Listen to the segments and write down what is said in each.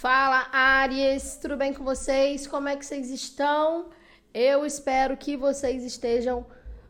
Fala, Aries, tudo bem com vocês? Como é que vocês estão? Eu espero que vocês estejam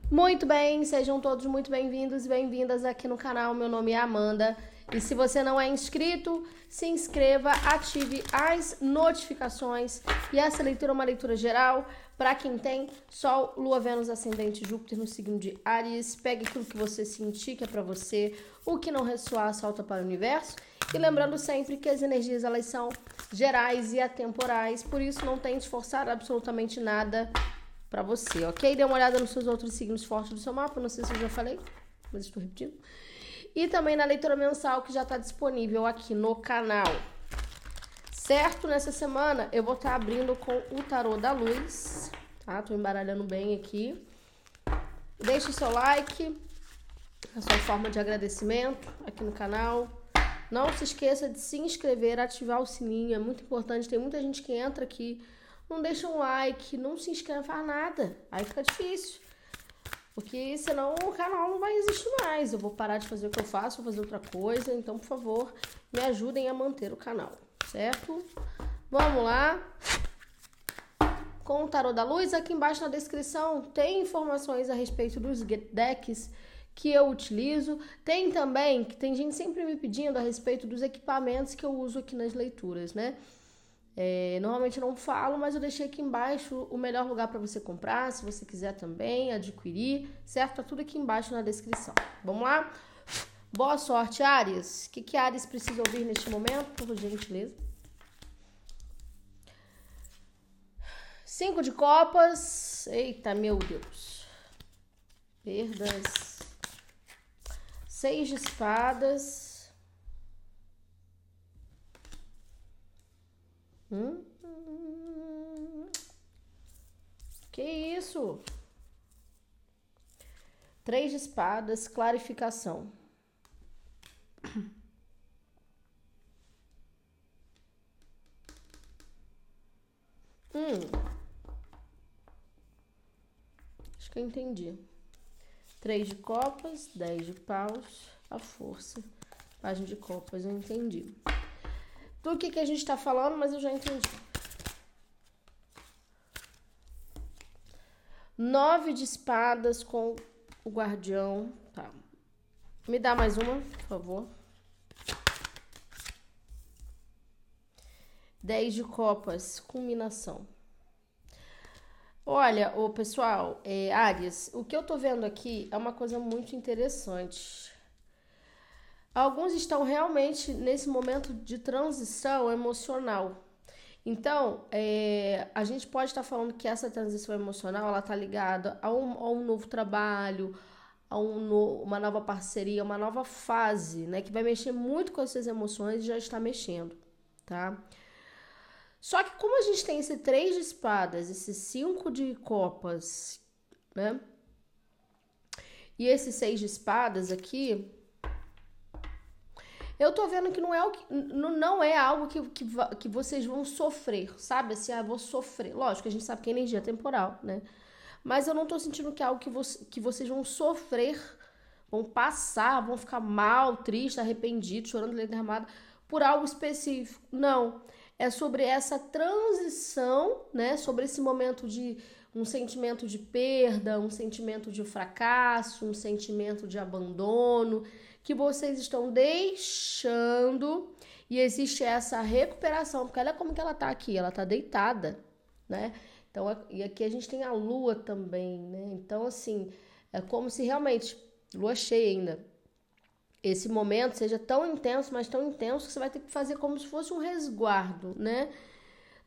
muito bem, sejam todos muito bem-vindos e bem-vindas aqui no canal. Meu nome é Amanda e se você não é inscrito, se inscreva, ative as notificações. E essa leitura é uma leitura geral para quem tem Sol, Lua, Vênus, Ascendente, Júpiter no signo de Aries. Pegue aquilo que você sentir que é para você, o que não ressoar, solta para o universo. E lembrando sempre que as energias elas são gerais e atemporais, por isso não tente forçar absolutamente nada para você, ok? Dê uma olhada nos seus outros signos fortes do seu mapa, não sei se eu já falei, mas estou repetindo e também na leitura mensal que já está disponível aqui no canal. Certo? Nessa semana eu vou estar tá abrindo com o tarô da luz, tá? Tô embaralhando bem aqui. Deixe o seu like, a sua forma de agradecimento aqui no canal. Não se esqueça de se inscrever, ativar o sininho, é muito importante. Tem muita gente que entra aqui, não deixa um like, não se inscreve, faz nada. Aí fica difícil. Porque senão o canal não vai existir mais. Eu vou parar de fazer o que eu faço, vou fazer outra coisa. Então, por favor, me ajudem a manter o canal, certo? Vamos lá. Com o Tarot da Luz, aqui embaixo na descrição tem informações a respeito dos decks que eu utilizo. Tem também, que tem gente sempre me pedindo a respeito dos equipamentos que eu uso aqui nas leituras, né? É, normalmente eu não falo, mas eu deixei aqui embaixo o melhor lugar para você comprar, se você quiser também adquirir, certo? Tá tudo aqui embaixo na descrição. Vamos lá? Boa sorte, Ares. O que, que Ares precisa ouvir neste momento, por gentileza? Cinco de copas. Eita, meu Deus. Perdas. Seis de espadas. Hum? Que isso? Três de espadas, clarificação. Hum. Acho que eu entendi. Três de copas, dez de paus, a força. Página de copas, eu entendi do que, que a gente está falando, mas eu já entendi. Nove de espadas com o guardião. Tá. Me dá mais uma, por favor. Dez de copas, culminação. Olha, o pessoal, é, Ares, o que eu tô vendo aqui é uma coisa muito interessante. Alguns estão realmente nesse momento de transição emocional. Então, é, a gente pode estar falando que essa transição emocional ela está ligada a um, a um, novo trabalho, a um no, uma nova parceria, uma nova fase, né? Que vai mexer muito com as suas emoções e já está mexendo, tá? Só que como a gente tem esse três de espadas, esse cinco de copas, né? E esse seis de espadas aqui, eu tô vendo que não é, o que, não é algo que, que, que vocês vão sofrer, sabe? Assim, ah, vou sofrer. Lógico, a gente sabe que a energia é temporal, né? Mas eu não tô sentindo que é algo que, vo que vocês vão sofrer, vão passar, vão ficar mal, triste, arrependido, chorando derramada por algo específico. Não. É sobre essa transição, né? Sobre esse momento de um sentimento de perda, um sentimento de fracasso, um sentimento de abandono que vocês estão deixando e existe essa recuperação, porque olha como que ela tá aqui, ela tá deitada, né? Então, e aqui a gente tem a lua também, né? Então, assim, é como se realmente, lua cheia ainda, esse momento seja tão intenso, mas tão intenso que você vai ter que fazer como se fosse um resguardo, né?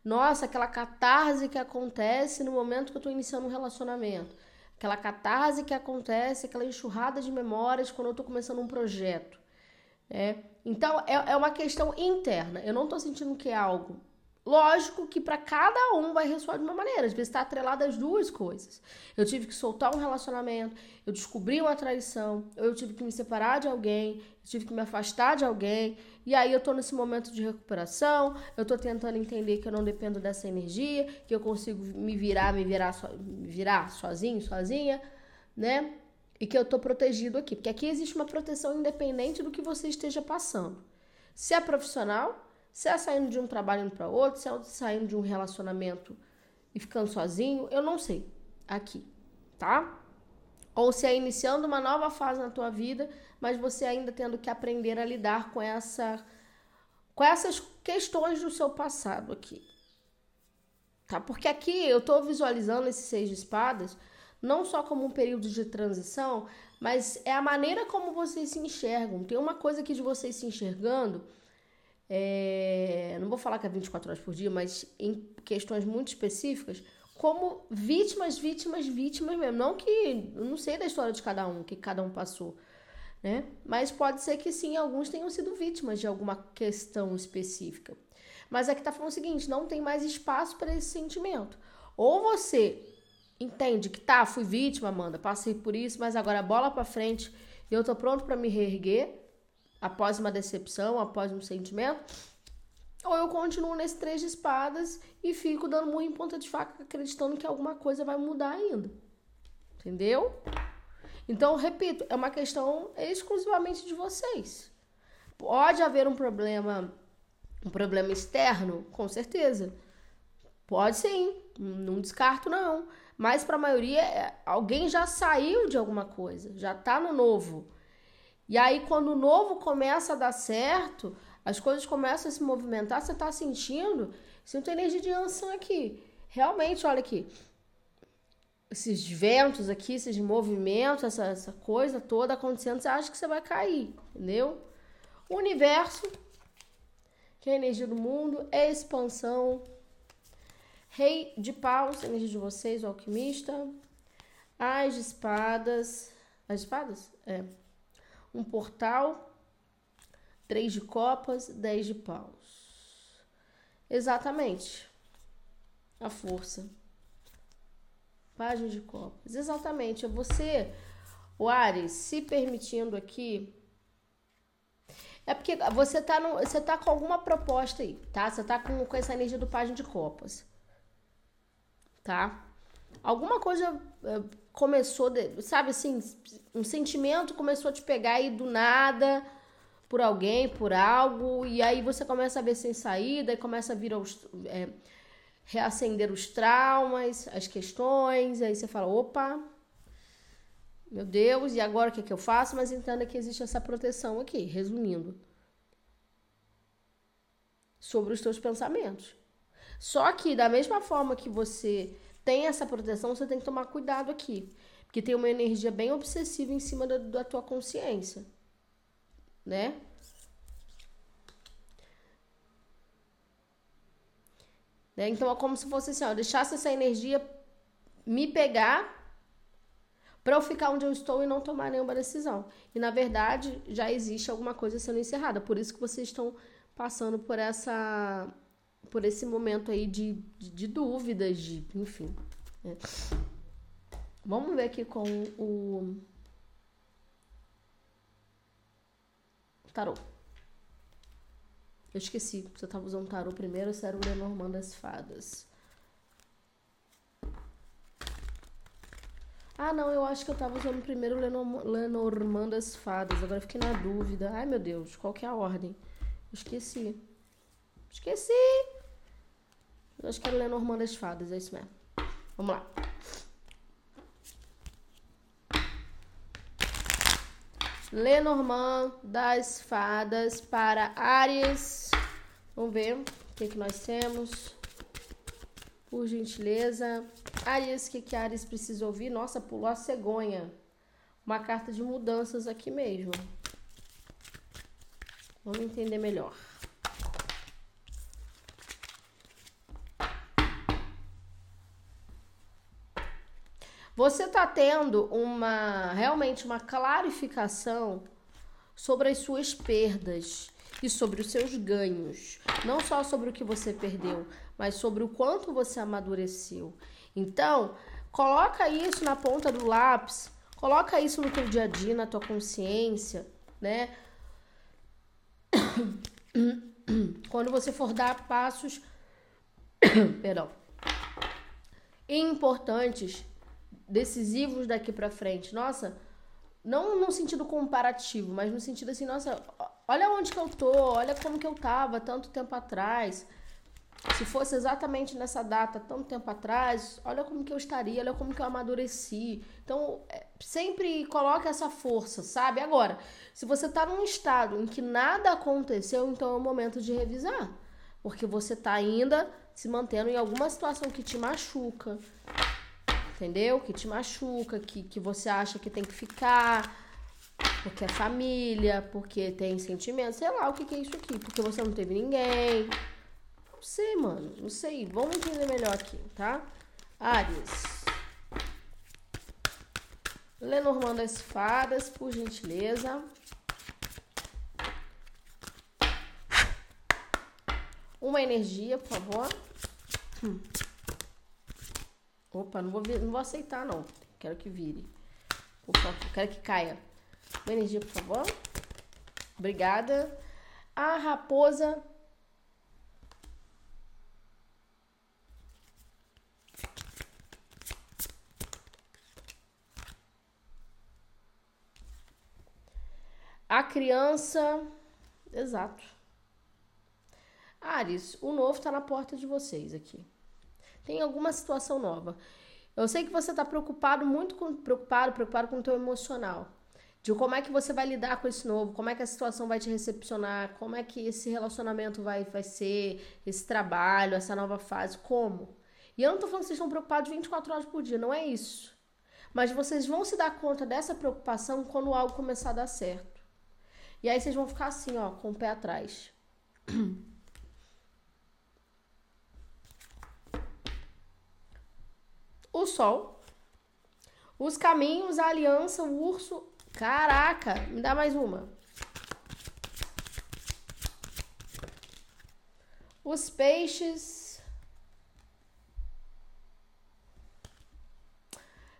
Nossa, aquela catarse que acontece no momento que eu tô iniciando um relacionamento aquela catarse que acontece, aquela enxurrada de memórias quando eu estou começando um projeto. É. Então, é, é uma questão interna. Eu não estou sentindo que é algo. Lógico que para cada um vai ressoar de uma maneira. Às vezes está atrelado às duas coisas. Eu tive que soltar um relacionamento, eu descobri uma traição, eu tive que me separar de alguém, eu tive que me afastar de alguém, e aí eu tô nesse momento de recuperação, eu tô tentando entender que eu não dependo dessa energia, que eu consigo me virar, me virar, so, me virar sozinho, sozinha, né? E que eu tô protegido aqui, porque aqui existe uma proteção independente do que você esteja passando. Se é profissional, Se é saindo de um trabalho para outro, se é saindo de um relacionamento e ficando sozinho, eu não sei. Aqui, tá? Ou se é iniciando uma nova fase na tua vida, mas você ainda tendo que aprender a lidar com essa com essas questões do seu passado aqui. Tá? Porque aqui eu tô visualizando esses seis de espadas não só como um período de transição, mas é a maneira como vocês se enxergam. Tem uma coisa aqui de vocês se enxergando, é, não vou falar que é 24 horas por dia, mas em questões muito específicas, como vítimas, vítimas, vítimas mesmo. Não que. Eu não sei da história de cada um, que cada um passou. Né? Mas pode ser que sim, alguns tenham sido vítimas de alguma questão específica. Mas aqui tá falando o seguinte: não tem mais espaço para esse sentimento. Ou você entende que tá, fui vítima, Amanda, passei por isso, mas agora bola para frente eu tô pronto para me reerguer após uma decepção, após um sentimento. Ou eu continuo nesse três de espadas e fico dando murro em ponta de faca, acreditando que alguma coisa vai mudar ainda. Entendeu? Então, repito, é uma questão exclusivamente de vocês. Pode haver um problema, um problema externo, com certeza. Pode sim, não descarto não. Mas para a maioria, é, alguém já saiu de alguma coisa, já está no novo. E aí, quando o novo começa a dar certo, as coisas começam a se movimentar, você está sentindo, sinto energia de Ansan aqui. Realmente, olha aqui. Esses ventos aqui, esses movimentos, essa, essa coisa toda acontecendo, você acha que você vai cair, entendeu? O universo, que é a energia do mundo, é expansão, Rei de paus, energia de vocês, o alquimista. As espadas. As espadas? É. Um portal. Três de copas, dez de paus. Exatamente. A força. Página de copas. Exatamente. É você, o Ares, se permitindo aqui. É porque você tá, no, você tá com alguma proposta aí, tá? Você tá com, com essa energia do página de copas tá? Alguma coisa eh, começou, de, sabe assim, um sentimento começou a te pegar aí do nada por alguém, por algo, e aí você começa a ver sem saída, e começa a vir aos, é, reacender os traumas, as questões, aí você fala, opa, meu Deus, e agora o que, é que eu faço? Mas entenda que existe essa proteção aqui, resumindo, sobre os teus pensamentos. Só que da mesma forma que você tem essa proteção, você tem que tomar cuidado aqui. Porque tem uma energia bem obsessiva em cima da, da tua consciência. Né? né? Então é como se fosse assim, ó, deixasse essa energia me pegar para eu ficar onde eu estou e não tomar nenhuma decisão. E na verdade já existe alguma coisa sendo encerrada. Por isso que vocês estão passando por essa por esse momento aí de, de, de dúvidas, de, enfim. É. Vamos ver aqui com o tarô. Eu esqueci, você estava usando tarô primeiro ou se era o Lenormand das Fadas? Ah, não, eu acho que eu estava usando primeiro o Lenormand das Fadas. Agora fiquei na dúvida. Ai, meu Deus, qual que é a ordem? Eu esqueci. Esqueci! Eu acho que era Lenormand das Fadas, é isso mesmo. Vamos lá. Lenormand das Fadas para Ares. Vamos ver o que, que nós temos. Por gentileza. Ares, o que, que Ares precisa ouvir? Nossa, pulou a cegonha. Uma carta de mudanças aqui mesmo. Vamos entender melhor. Você está tendo uma realmente uma clarificação sobre as suas perdas e sobre os seus ganhos, não só sobre o que você perdeu, mas sobre o quanto você amadureceu. Então, coloca isso na ponta do lápis, coloca isso no teu dia a dia, na tua consciência, né? Quando você for dar passos, perdão, importantes decisivos daqui para frente. Nossa, não no sentido comparativo, mas no sentido assim, nossa, olha onde que eu tô, olha como que eu tava tanto tempo atrás. Se fosse exatamente nessa data, tanto tempo atrás, olha como que eu estaria, olha como que eu amadureci. Então, é, sempre coloca essa força, sabe? Agora, se você tá num estado em que nada aconteceu, então é o momento de revisar. Porque você tá ainda se mantendo em alguma situação que te machuca, entendeu? Que te machuca, que, que você acha que tem que ficar, porque é família, porque tem sentimento, sei lá o que, que é isso aqui, porque você não teve ninguém. Não sei, mano, não sei. Vamos entender melhor aqui, tá? Ares. Lenormand das Fadas, por gentileza. Uma energia, por favor. Hum. Opa, não vou, não vou aceitar, não. Quero que vire. Quero que caia. Uma energia, por favor. Obrigada. A raposa. A criança. Exato. Ares, o novo está na porta de vocês aqui. Tem alguma situação nova. Eu sei que você está preocupado, muito com, preocupado, preocupado com o teu emocional. De como é que você vai lidar com esse novo, como é que a situação vai te recepcionar, como é que esse relacionamento vai, vai ser, esse trabalho, essa nova fase, como. E eu não tô falando que vocês estão preocupados 24 horas por dia, não é isso. Mas vocês vão se dar conta dessa preocupação quando algo começar a dar certo. E aí vocês vão ficar assim, ó, com o pé atrás. o sol, os caminhos, a aliança, o urso. Caraca, me dá mais uma. Os peixes.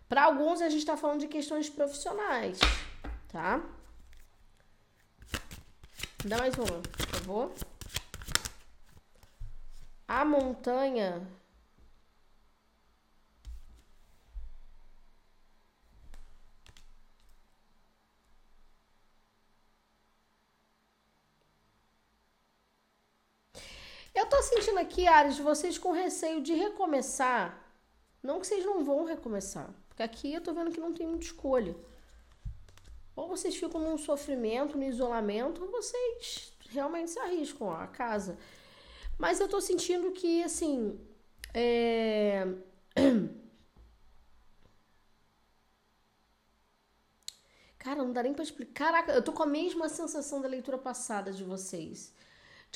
Para alguns, a gente está falando de questões profissionais, tá? Me dá mais uma, por favor. A montanha Eu tô sentindo aqui, Ares, vocês com receio de recomeçar. Não que vocês não vão recomeçar. Porque aqui eu tô vendo que não tem muita escolha. Ou vocês ficam num sofrimento, no isolamento, ou vocês realmente se arriscam a casa. Mas eu tô sentindo que, assim. É... Cara, não dá nem pra explicar. Caraca, eu tô com a mesma sensação da leitura passada de vocês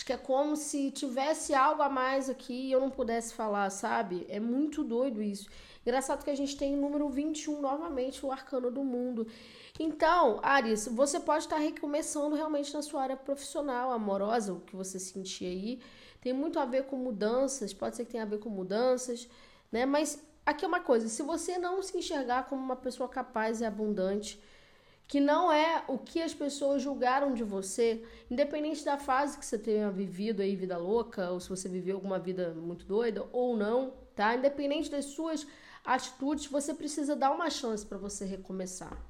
que é como se tivesse algo a mais aqui e eu não pudesse falar, sabe? É muito doido isso. Engraçado que a gente tem o número 21 novamente, o arcano do mundo. Então, Aris, você pode estar recomeçando realmente na sua área profissional, amorosa, o que você sentir aí. Tem muito a ver com mudanças, pode ser que tenha a ver com mudanças, né? Mas aqui é uma coisa, se você não se enxergar como uma pessoa capaz e abundante, que não é o que as pessoas julgaram de você, independente da fase que você tenha vivido aí, vida louca, ou se você viveu alguma vida muito doida ou não, tá? Independente das suas atitudes, você precisa dar uma chance para você recomeçar.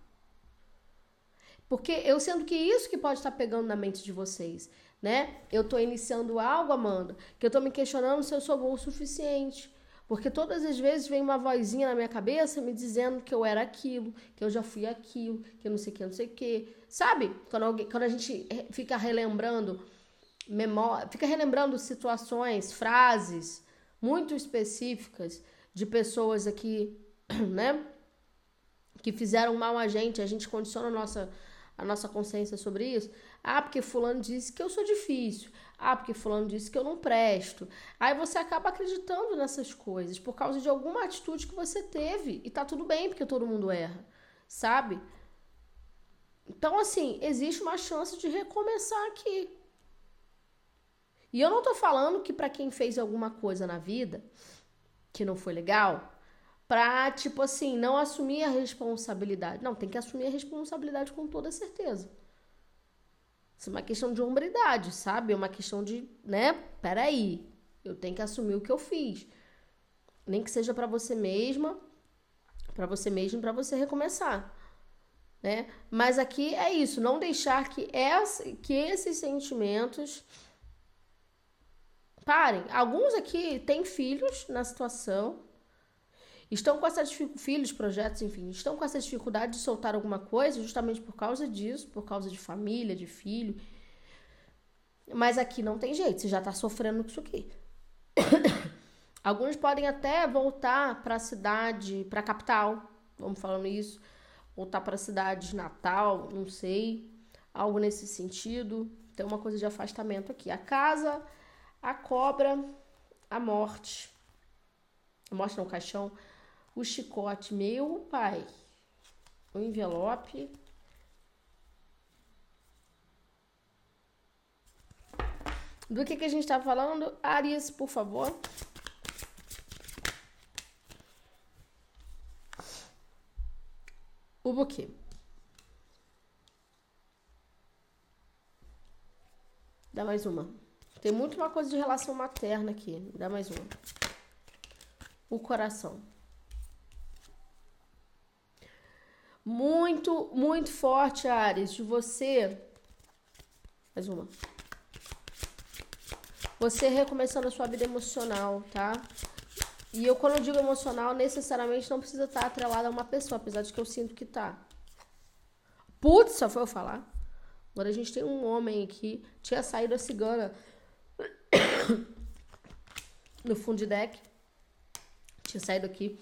Porque eu sendo que isso que pode estar pegando na mente de vocês, né? Eu tô iniciando algo, Amanda, que eu tô me questionando se eu sou bom o suficiente. Porque todas as vezes vem uma vozinha na minha cabeça me dizendo que eu era aquilo, que eu já fui aquilo, que eu não sei o que, não sei o que. Sabe? Quando, alguém, quando a gente fica relembrando memória, fica relembrando situações, frases muito específicas de pessoas aqui, né? Que fizeram mal a gente, a gente condiciona a nossa, a nossa consciência sobre isso. Ah, porque fulano disse que eu sou difícil. Ah, porque fulano disse que eu não presto. Aí você acaba acreditando nessas coisas por causa de alguma atitude que você teve. E tá tudo bem, porque todo mundo erra, sabe? Então, assim, existe uma chance de recomeçar aqui. E eu não tô falando que para quem fez alguma coisa na vida que não foi legal, pra, tipo assim, não assumir a responsabilidade. Não, tem que assumir a responsabilidade com toda certeza. Isso é uma questão de hombridade, sabe? É uma questão de, né? Peraí, eu tenho que assumir o que eu fiz. Nem que seja para você mesma, para você mesmo, para você recomeçar. né? Mas aqui é isso, não deixar que, essa, que esses sentimentos parem. Alguns aqui têm filhos na situação, estão com essa filhos, projetos, enfim, estão com essa dificuldade de soltar alguma coisa justamente por causa disso, por causa de família, de filho. Mas aqui não tem jeito, você já tá sofrendo com isso aqui. Alguns podem até voltar para a cidade, para a capital, vamos falando isso, voltar para a cidade de Natal, não sei, algo nesse sentido. Tem uma coisa de afastamento aqui. A casa, a cobra, a morte. A morte não, o caixão, o chicote, meu pai. O envelope. Do que, que a gente está falando? Aries, por favor. O buquê. Dá mais uma. Tem muito uma coisa de relação materna aqui. Dá mais uma. O coração. Muito, muito forte, Ares, de você. Mais uma. Você recomeçando a sua vida emocional, tá? E eu, quando eu digo emocional, necessariamente não precisa estar atrelada a uma pessoa, apesar de que eu sinto que tá. Putz, só foi eu falar. Agora a gente tem um homem aqui, tinha saído a cigana no fundo de deck. Tinha saído aqui.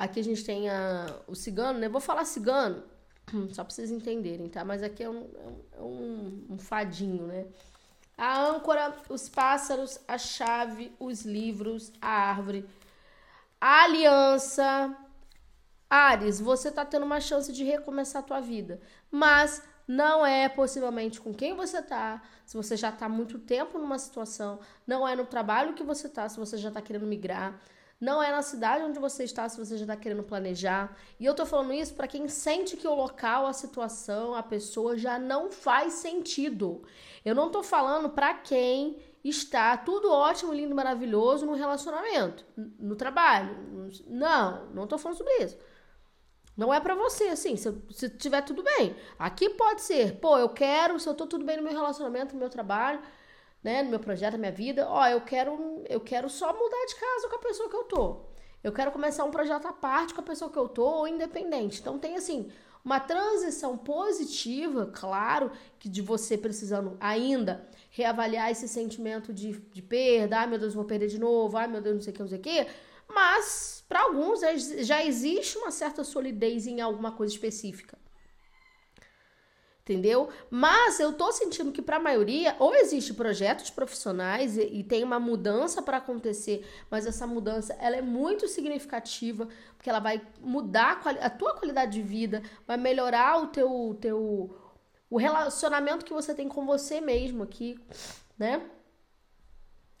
Aqui a gente tem a, o cigano, né? Vou falar cigano, só pra vocês entenderem, tá? Mas aqui é um, é um, um fadinho, né? A âncora, os pássaros, a chave, os livros, a árvore, a aliança. Ares, você está tendo uma chance de recomeçar a tua vida, mas não é possivelmente com quem você está, se você já está muito tempo numa situação, não é no trabalho que você está, se você já está querendo migrar, não é na cidade onde você está se você já está querendo planejar. E eu tô falando isso para quem sente que o local, a situação, a pessoa já não faz sentido. Eu não tô falando para quem está tudo ótimo, lindo, maravilhoso no relacionamento, no trabalho. Não, não tô falando sobre isso. Não é para você, assim, se, se tiver tudo bem. Aqui pode ser, pô, eu quero, se eu tô tudo bem no meu relacionamento, no meu trabalho, né, no meu projeto, na minha vida, ó, eu quero, eu quero só mudar de casa com a pessoa que eu tô. Eu quero começar um projeto à parte com a pessoa que eu tô ou independente. Então tem assim, uma transição positiva, claro, que de você precisando ainda reavaliar esse sentimento de, de perda, ai meu Deus, vou perder de novo, ai meu Deus, não sei o que, não sei o que. Mas, para alguns, já existe uma certa solidez em alguma coisa específica entendeu? Mas eu tô sentindo que para a maioria ou existe projetos profissionais e, e tem uma mudança para acontecer, mas essa mudança ela é muito significativa porque ela vai mudar a, a tua qualidade de vida, vai melhorar o teu teu o relacionamento que você tem com você mesmo aqui, né?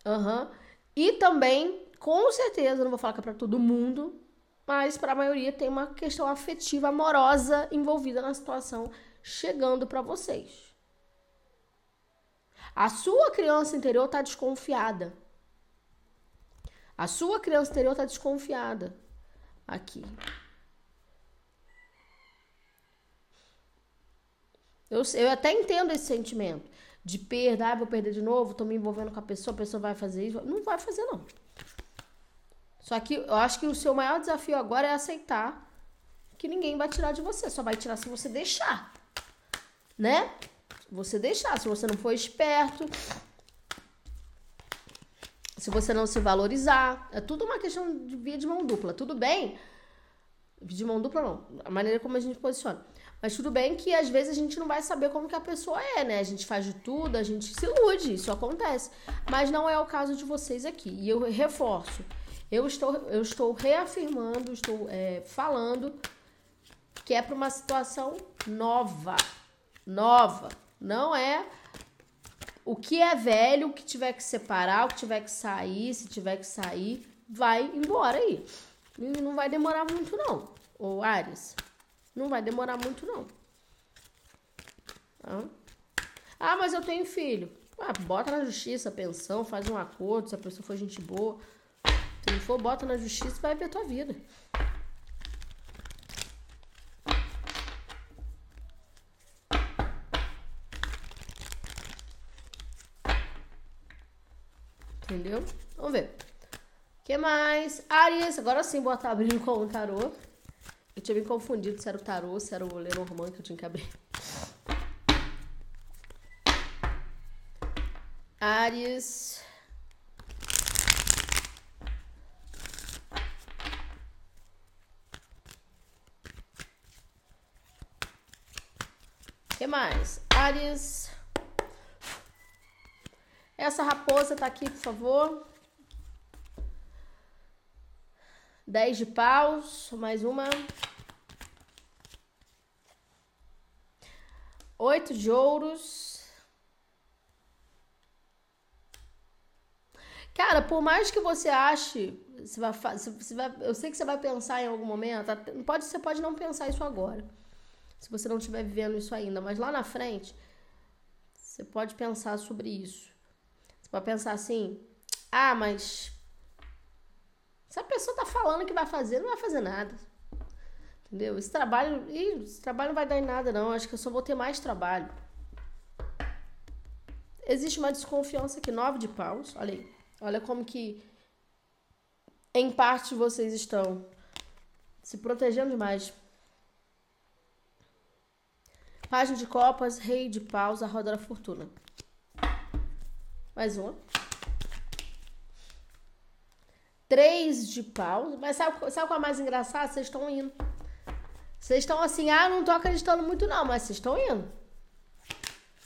Uhum. E também, com certeza, não vou falar que é para todo mundo, mas para a maioria tem uma questão afetiva, amorosa envolvida na situação chegando para vocês. A sua criança interior está desconfiada. A sua criança interior está desconfiada. Aqui. Eu, eu até entendo esse sentimento de perda, ah, vou perder de novo, tô me envolvendo com a pessoa, a pessoa vai fazer isso. Não vai fazer, não. Só que eu acho que o seu maior desafio agora é aceitar que ninguém vai tirar de você, só vai tirar se você deixar né? Você deixar, se você não for esperto, se você não se valorizar, é tudo uma questão de via de mão dupla. Tudo bem, de mão dupla não, a maneira como a gente posiciona. Mas tudo bem que às vezes a gente não vai saber como que a pessoa é, né? A gente faz de tudo, a gente se ilude, isso acontece. Mas não é o caso de vocês aqui. E eu reforço, eu estou, eu estou reafirmando, estou é, falando que é para uma situação nova nova. Não é o que é velho, o que tiver que separar, o que tiver que sair, se tiver que sair, vai embora aí. Não vai demorar muito não, ô Ares. Não vai demorar muito não. Ah, mas eu tenho filho. Ah, bota na justiça pensão, faz um acordo, se a pessoa for gente boa. Se não for, bota na justiça e vai ver a tua vida. Entendeu? Vamos ver. O que mais? Aries, agora sim estar abrindo com o tarô. Eu tinha me confundido se era o tarô, se era o Lenormand que eu tinha que abrir. Ares. que mais? Ares. Essa raposa tá aqui, por favor. Dez de paus, mais uma. Oito de ouros. Cara, por mais que você ache, você vai, você vai, eu sei que você vai pensar em algum momento, pode, você pode não pensar isso agora se você não estiver vivendo isso ainda. Mas lá na frente, você pode pensar sobre isso. Pode pensar assim: ah, mas se a pessoa tá falando que vai fazer, não vai fazer nada. Entendeu? Esse trabalho, ih, esse trabalho não vai dar em nada, não. Acho que eu só vou ter mais trabalho. Existe uma desconfiança aqui, nove de paus. Olha aí. Olha como que em parte vocês estão se protegendo demais. Página de copas, rei de paus, a roda da fortuna. Mais uma. Três de paus. Mas sabe, sabe qual é mais engraçado? Vocês estão indo. Vocês estão assim, ah, não tô acreditando muito não, mas vocês estão indo.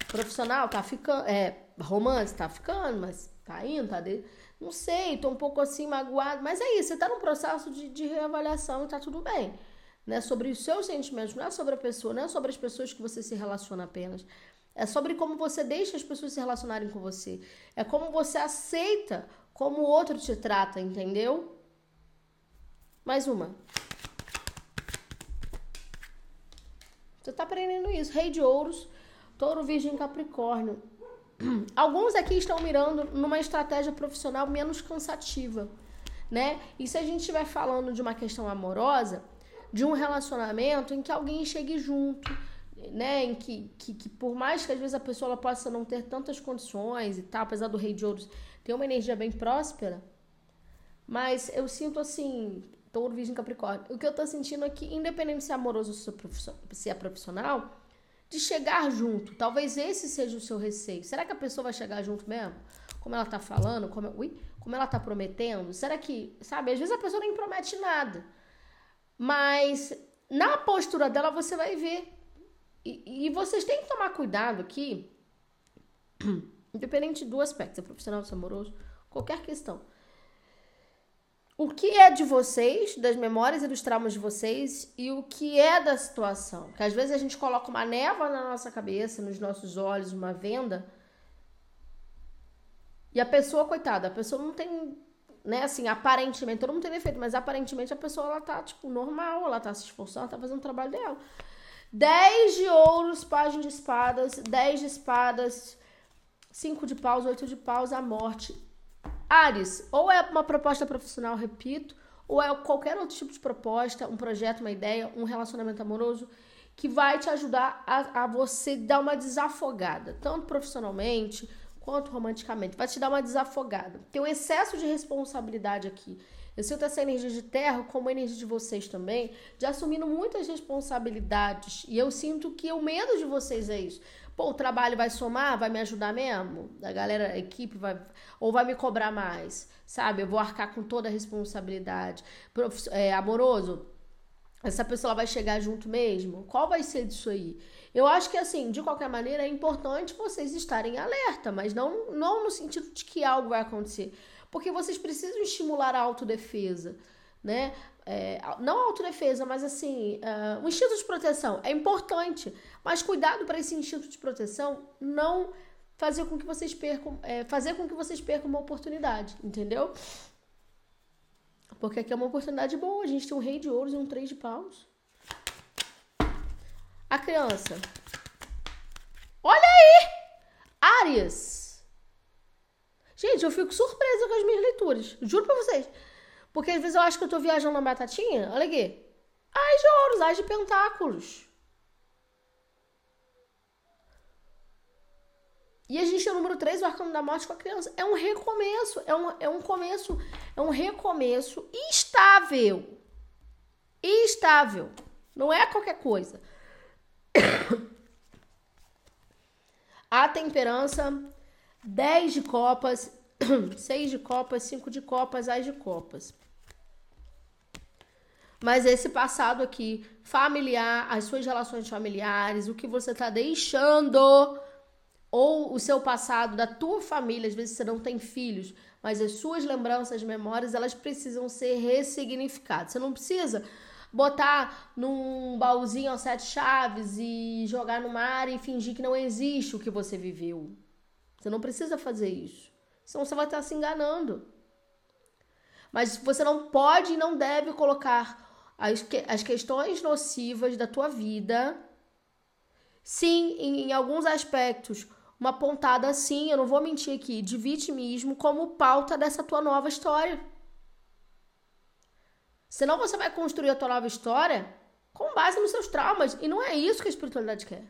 Profissional tá ficando, é, romance tá ficando, mas tá indo, tá de... Não sei, tô um pouco assim magoado, mas é isso, você tá num processo de, de reavaliação e tá tudo bem né? Sobre os seus sentimentos, não é sobre a pessoa, não é sobre as pessoas que você se relaciona apenas. É sobre como você deixa as pessoas se relacionarem com você. É como você aceita como o outro te trata, entendeu? Mais uma. Você tá aprendendo isso. Rei de ouros, touro, virgem, capricórnio. Alguns aqui estão mirando numa estratégia profissional menos cansativa, né? E se a gente estiver falando de uma questão amorosa, de um relacionamento em que alguém chegue junto, né? Em que, que, que, por mais que às vezes a pessoa possa não ter tantas condições e tal, apesar do rei de ouros ter uma energia bem próspera, mas eu sinto assim, touro, virgem, capricórnio, o que eu tô sentindo é independente se é amoroso ou se é profissional, de chegar junto. Talvez esse seja o seu receio. Será que a pessoa vai chegar junto mesmo? Como ela tá falando, como, ui, como ela tá prometendo? Será que, sabe, às vezes a pessoa nem promete nada. Mas na postura dela você vai ver. E, vocês têm que tomar cuidado aqui, independente do aspecto, se é profissional, se é amoroso, qualquer questão. O que é de vocês, das memórias e dos traumas de vocês, e o que é da situação. Que às vezes a gente coloca uma névoa na nossa cabeça, nos nossos olhos, uma venda, e a pessoa, coitada, a pessoa não tem né, assim, aparentemente, todo mundo tem defeito, mas aparentemente a pessoa, ela tá, tipo, normal, ela tá se esforçando, ela tá fazendo o trabalho dela. 10 de ouros, página de espadas, 10 de espadas, 5 de paus, 8 de paus, a morte. Ares, ou é uma proposta profissional, repito, ou é qualquer outro tipo de proposta, um projeto, uma ideia, um relacionamento amoroso que vai te ajudar a, a você dar uma desafogada, tanto profissionalmente, quanto romanticamente. Vai te dar uma desafogada. Tem um excesso de responsabilidade aqui. Eu sinto essa energia de terra como a energia de vocês também, de assumindo muitas responsabilidades. E eu sinto que o medo de vocês é isso. Pô, o trabalho vai somar, vai me ajudar mesmo? A galera, a equipe vai. Ou vai me cobrar mais? Sabe? Eu vou arcar com toda a responsabilidade. Prof, é, amoroso, essa pessoa vai chegar junto mesmo? Qual vai ser disso aí? Eu acho que, assim, de qualquer maneira, é importante vocês estarem alerta, mas não, não no sentido de que algo vai acontecer. Porque vocês precisam estimular a autodefesa, né? É, não a autodefesa, mas assim, uh, um instinto de proteção é importante, mas cuidado para esse instinto de proteção não fazer com que vocês percam, é, fazer com que vocês percam uma oportunidade, entendeu? Porque aqui é uma oportunidade boa, a gente tem um rei de ouros e um três de paus. A criança. Olha aí! Áries. Gente, eu fico surpresa com as minhas leituras. Juro pra vocês. Porque às vezes eu acho que eu tô viajando na batatinha. Olha aqui. Ai de ouros, ai de pentáculos. E a gente tem o número 3, o arcano da morte com a criança. É um recomeço, é um, é um começo, é um recomeço estável. Estável. Não é qualquer coisa. A temperança, 10 de copas, 6 de copas, 5 de copas, as de copas. Mas esse passado aqui, familiar, as suas relações familiares, o que você está deixando, ou o seu passado da tua família, às vezes você não tem filhos, mas as suas lembranças, memórias, elas precisam ser ressignificadas. Você não precisa botar num baúzinho aos sete chaves e jogar no mar e fingir que não existe o que você viveu. Você não precisa fazer isso. Senão você vai estar se enganando. Mas você não pode e não deve colocar as, que, as questões nocivas da tua vida, sim, em, em alguns aspectos, uma pontada assim, eu não vou mentir aqui, de vitimismo como pauta dessa tua nova história. Senão você vai construir a tua nova história com base nos seus traumas. E não é isso que a espiritualidade quer.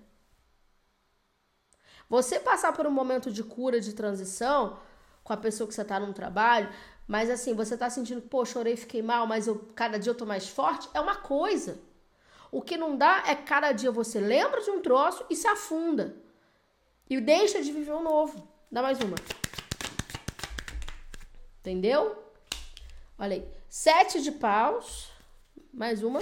Você passar por um momento de cura, de transição, com a pessoa que você está num trabalho, mas assim, você tá sentindo, pô, chorei, fiquei mal, mas eu cada dia eu tô mais forte, é uma coisa. O que não dá é cada dia você lembra de um troço e se afunda. E deixa de viver um novo. Dá mais uma. Entendeu? Olha aí. Sete de paus. Mais uma.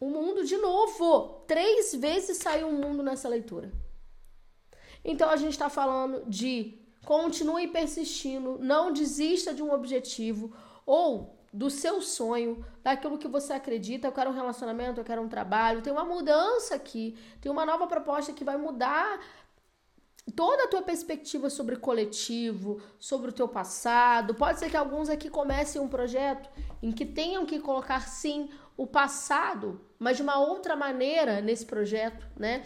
O mundo de novo. Três vezes saiu o mundo nessa leitura. Então a gente está falando de Continue persistindo, não desista de um objetivo ou do seu sonho, daquilo que você acredita. Eu quero um relacionamento, eu quero um trabalho. Tem uma mudança aqui, tem uma nova proposta que vai mudar toda a tua perspectiva sobre coletivo, sobre o teu passado. Pode ser que alguns aqui comecem um projeto em que tenham que colocar sim o passado, mas de uma outra maneira nesse projeto, né?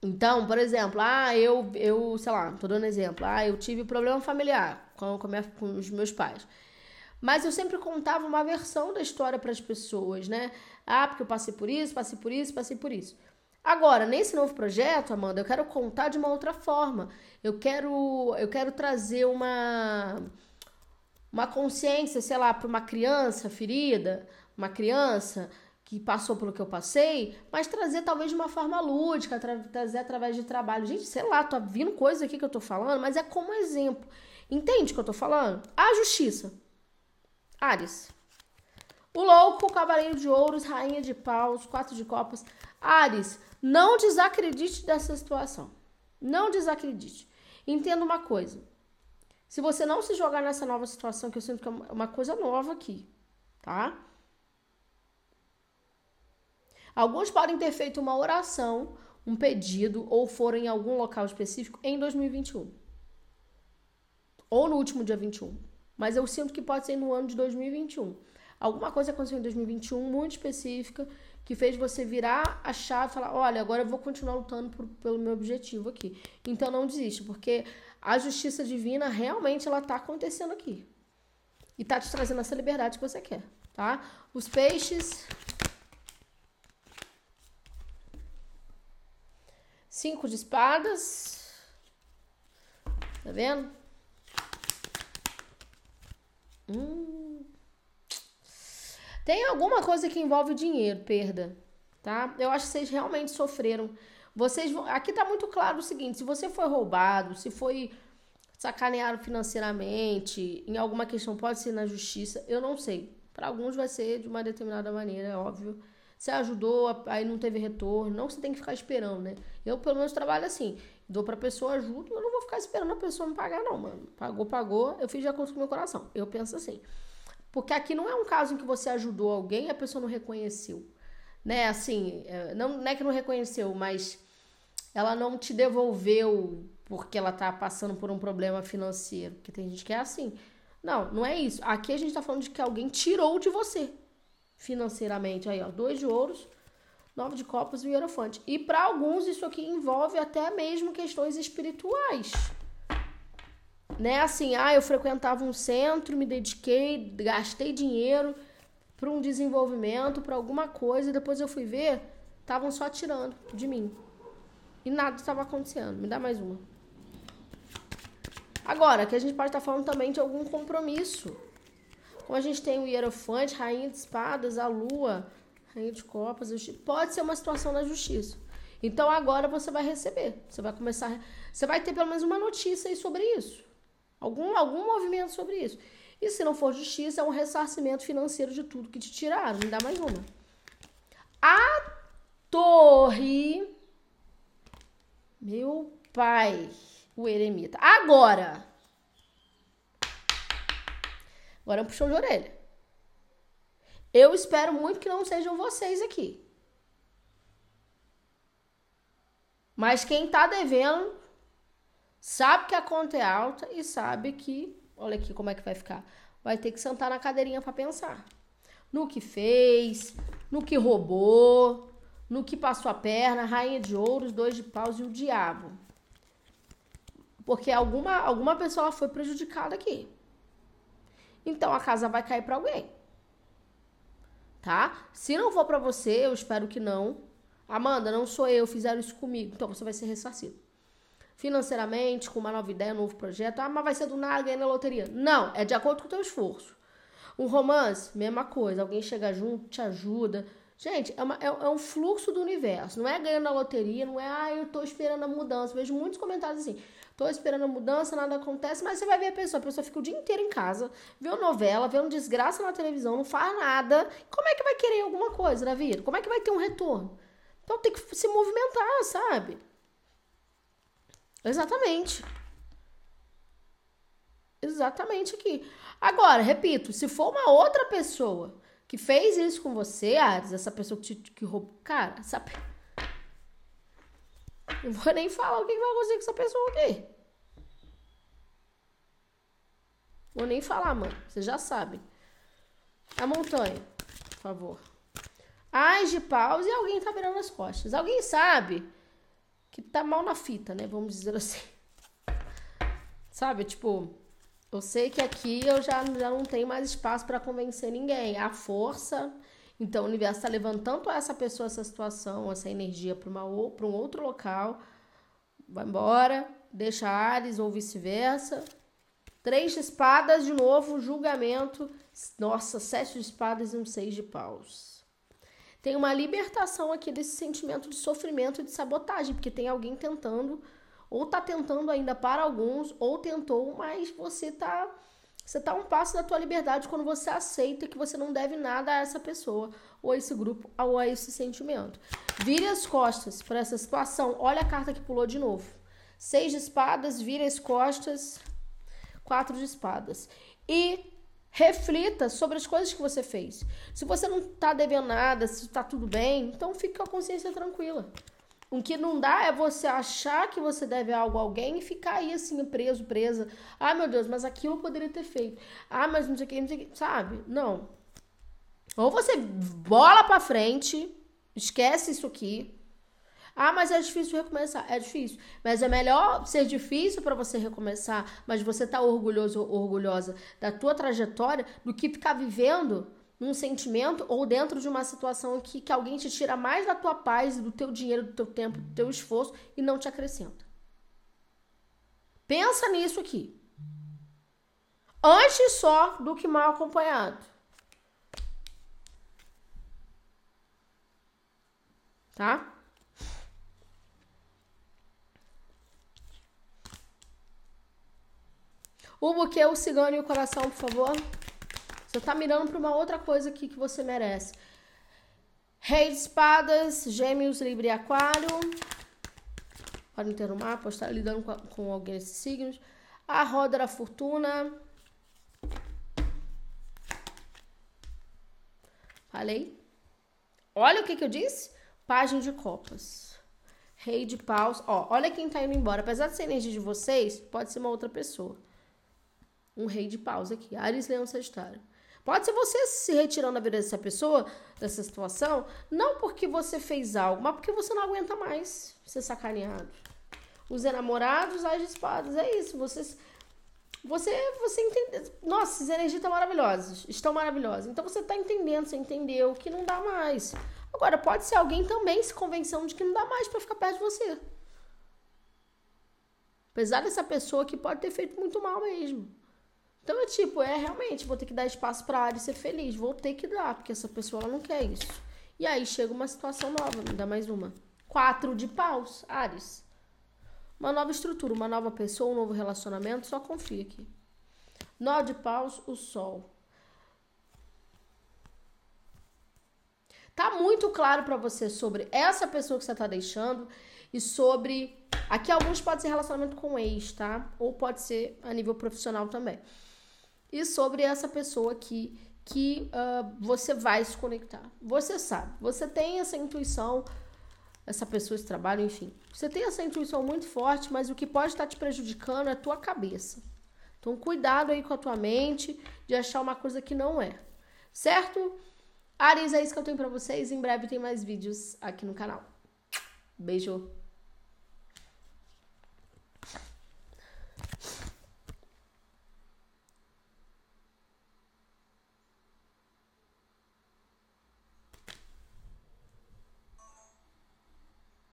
Então, por exemplo, ah, eu, eu, sei lá, tô dando exemplo, ah, eu tive problema familiar com, com, minha, com os meus pais. Mas eu sempre contava uma versão da história para as pessoas, né? Ah, porque eu passei por isso, passei por isso, passei por isso. Agora, nesse novo projeto, Amanda, eu quero contar de uma outra forma. Eu quero, eu quero trazer uma uma consciência, sei lá, para uma criança ferida, uma criança que passou pelo que eu passei, mas trazer talvez de uma forma lúdica, tra trazer através de trabalho. Gente, sei lá, tô vindo coisa aqui que eu tô falando, mas é como exemplo. Entende o que eu tô falando? A justiça. Ares. O louco, o cavaleiro de ouros, rainha de paus, quatro de copas. Ares, não desacredite dessa situação. Não desacredite. Entenda uma coisa. Se você não se jogar nessa nova situação, que eu sinto que é uma coisa nova aqui, tá? Alguns podem ter feito uma oração, um pedido ou foram em algum local específico em 2021. Ou no último dia 21. Mas eu sinto que pode ser no ano de 2021. Alguma coisa aconteceu em 2021 muito específica que fez você virar a chave e falar: olha, agora eu vou continuar lutando por, pelo meu objetivo aqui. Então não desiste, porque a justiça divina realmente ela tá acontecendo aqui. E tá te trazendo essa liberdade que você quer, tá? Os peixes Cinco de espadas. Tá vendo? Hum. Tem alguma coisa que envolve dinheiro, perda, tá? Eu acho que vocês realmente sofreram. Vocês vão... Aqui tá muito claro o seguinte: se você foi roubado, se foi sacaneado financeiramente, em alguma questão pode ser na justiça, eu não sei. Para alguns vai ser de uma determinada maneira, é óbvio. Você ajudou, aí não teve retorno. Não você tem que ficar esperando, né? Eu, pelo menos, trabalho assim. Dou pra pessoa, ajudo, eu não vou ficar esperando a pessoa me pagar, não, mano. Pagou, pagou, eu fiz de acordo com o meu coração. Eu penso assim. Porque aqui não é um caso em que você ajudou alguém e a pessoa não reconheceu. Né? Assim, é, não, não é que não reconheceu, mas ela não te devolveu porque ela tá passando por um problema financeiro. Porque tem gente que é assim. Não, não é isso. Aqui a gente tá falando de que alguém tirou de você financeiramente. Aí, ó, dois de ouros, nove de copas e o hierofante. E para alguns isso aqui envolve até mesmo questões espirituais. Né? Assim, ah, eu frequentava um centro, me dediquei, gastei dinheiro para um desenvolvimento, para alguma coisa, e depois eu fui ver, estavam só tirando de mim. E nada estava acontecendo. Me dá mais uma. Agora, que a gente pode estar falando também de algum compromisso. Como a gente tem o Hierofante, Rainha de Espadas, a Lua, Rainha de Copas, pode ser uma situação na justiça. Então agora você vai receber. Você vai começar. Você vai ter pelo menos uma notícia aí sobre isso. Algum, algum movimento sobre isso. E se não for justiça, é um ressarcimento financeiro de tudo que te tiraram. Me dá mais uma. A torre. Meu pai, o eremita. Agora. Agora é um puxão de orelha. Eu espero muito que não sejam vocês aqui. Mas quem tá devendo sabe que a conta é alta e sabe que, olha aqui como é que vai ficar. Vai ter que sentar na cadeirinha para pensar. No que fez, no que roubou, no que passou a perna, rainha de ouros, dois de paus e o diabo. Porque alguma, alguma pessoa foi prejudicada aqui. Então a casa vai cair para alguém. Tá? Se não for para você, eu espero que não. Amanda, não sou eu, fizeram isso comigo. Então você vai ser ressarcido. Financeiramente, com uma nova ideia, um novo projeto. Ah, mas vai ser do nada ganhando na loteria. Não, é de acordo com o teu esforço. Um romance, mesma coisa. Alguém chega junto, te ajuda. Gente, é, uma, é, é, um fluxo do universo. Não é ganhando na loteria, não é, ah, eu tô esperando a mudança. Vejo muitos comentários assim. Tô esperando a mudança, nada acontece, mas você vai ver a pessoa. A pessoa fica o dia inteiro em casa, vê uma novela, vê um desgraça na televisão, não faz nada. Como é que vai querer alguma coisa na vida? Como é que vai ter um retorno? Então tem que se movimentar, sabe? Exatamente. Exatamente aqui. Agora, repito, se for uma outra pessoa que fez isso com você, Ares, essa pessoa que, te, que roubou. Cara, essa. Não vou nem falar o que vai acontecer com essa pessoa aqui. Vou nem falar, mano. Vocês já sabem. A montanha, por favor. Ais de paus e alguém tá virando as costas. Alguém sabe que tá mal na fita, né? Vamos dizer assim. Sabe, tipo, eu sei que aqui eu já, já não tenho mais espaço para convencer ninguém. A força. Então o universo está levando tanto essa pessoa, essa situação, essa energia para um outro local. Vai embora, deixa Ares ou vice-versa. Três de espadas, de novo, julgamento. Nossa, sete de espadas e um seis de paus tem uma libertação aqui desse sentimento de sofrimento e de sabotagem, porque tem alguém tentando, ou tá tentando ainda para alguns, ou tentou, mas você tá você tá um passo da tua liberdade quando você aceita que você não deve nada a essa pessoa, ou a esse grupo, ou a esse sentimento. Vire as costas para essa situação. Olha a carta que pulou de novo. Seis de espadas, vire as costas. Quatro de espadas. E Reflita sobre as coisas que você fez. Se você não está devendo nada, se está tudo bem, então fique com a consciência tranquila. O que não dá é você achar que você deve algo a alguém e ficar aí assim, preso, presa. Ah, meu Deus, mas aquilo eu poderia ter feito. Ah, mas não sei o que, não sei o que. Sabe? Não. Ou você bola pra frente, esquece isso aqui, ah, mas é difícil recomeçar. É difícil. Mas é melhor ser difícil para você recomeçar, mas você tá orgulhoso ou orgulhosa da tua trajetória do que ficar vivendo num sentimento ou dentro de uma situação que, que alguém te tira mais da tua paz, do teu dinheiro, do teu tempo, do teu esforço e não te acrescenta. Pensa nisso aqui. Antes só do que mal acompanhado. Tá? O buquê, o cigano e o coração, por favor. Você tá mirando pra uma outra coisa aqui que você merece. Rei de espadas, gêmeos, livre e aquário. Pode ter no estar lidando com, com alguém desses signos. A roda da fortuna. Falei? Olha o que, que eu disse. Página de copas. Rei de paus. Ó, olha quem tá indo embora. Apesar de ser energia de vocês, pode ser uma outra pessoa um rei de paus aqui. Ares, Leão, Sagitário. Pode ser você se retirando da vida dessa pessoa, dessa situação, não porque você fez algo, mas porque você não aguenta mais ser sacaneado. Os enamorados, as espadas, é isso. Vocês, você, você entende. Nossa, essas energias estão maravilhosas. Estão maravilhosas. Então você está entendendo, você entendeu que não dá mais. Agora, pode ser alguém também se convencendo de que não dá mais para ficar perto de você. Apesar dessa pessoa que pode ter feito muito mal mesmo. Então é tipo, é realmente, vou ter que dar espaço pra Ares ser feliz. Vou ter que dar, porque essa pessoa ela não quer isso. E aí chega uma situação nova, me dá mais uma. Quatro de paus, Ares. Uma nova estrutura, uma nova pessoa, um novo relacionamento, só confia aqui. Nó de paus, o sol. Tá muito claro para você sobre essa pessoa que você tá deixando e sobre. Aqui alguns pode ser relacionamento com ex, tá? Ou pode ser a nível profissional também e sobre essa pessoa aqui que uh, você vai se conectar. Você sabe, você tem essa intuição, essa pessoa, esse trabalho, enfim. Você tem essa intuição muito forte, mas o que pode estar te prejudicando é a tua cabeça. Então, cuidado aí com a tua mente de achar uma coisa que não é, certo? Ares, é isso que eu tenho para vocês. Em breve tem mais vídeos aqui no canal. Beijo!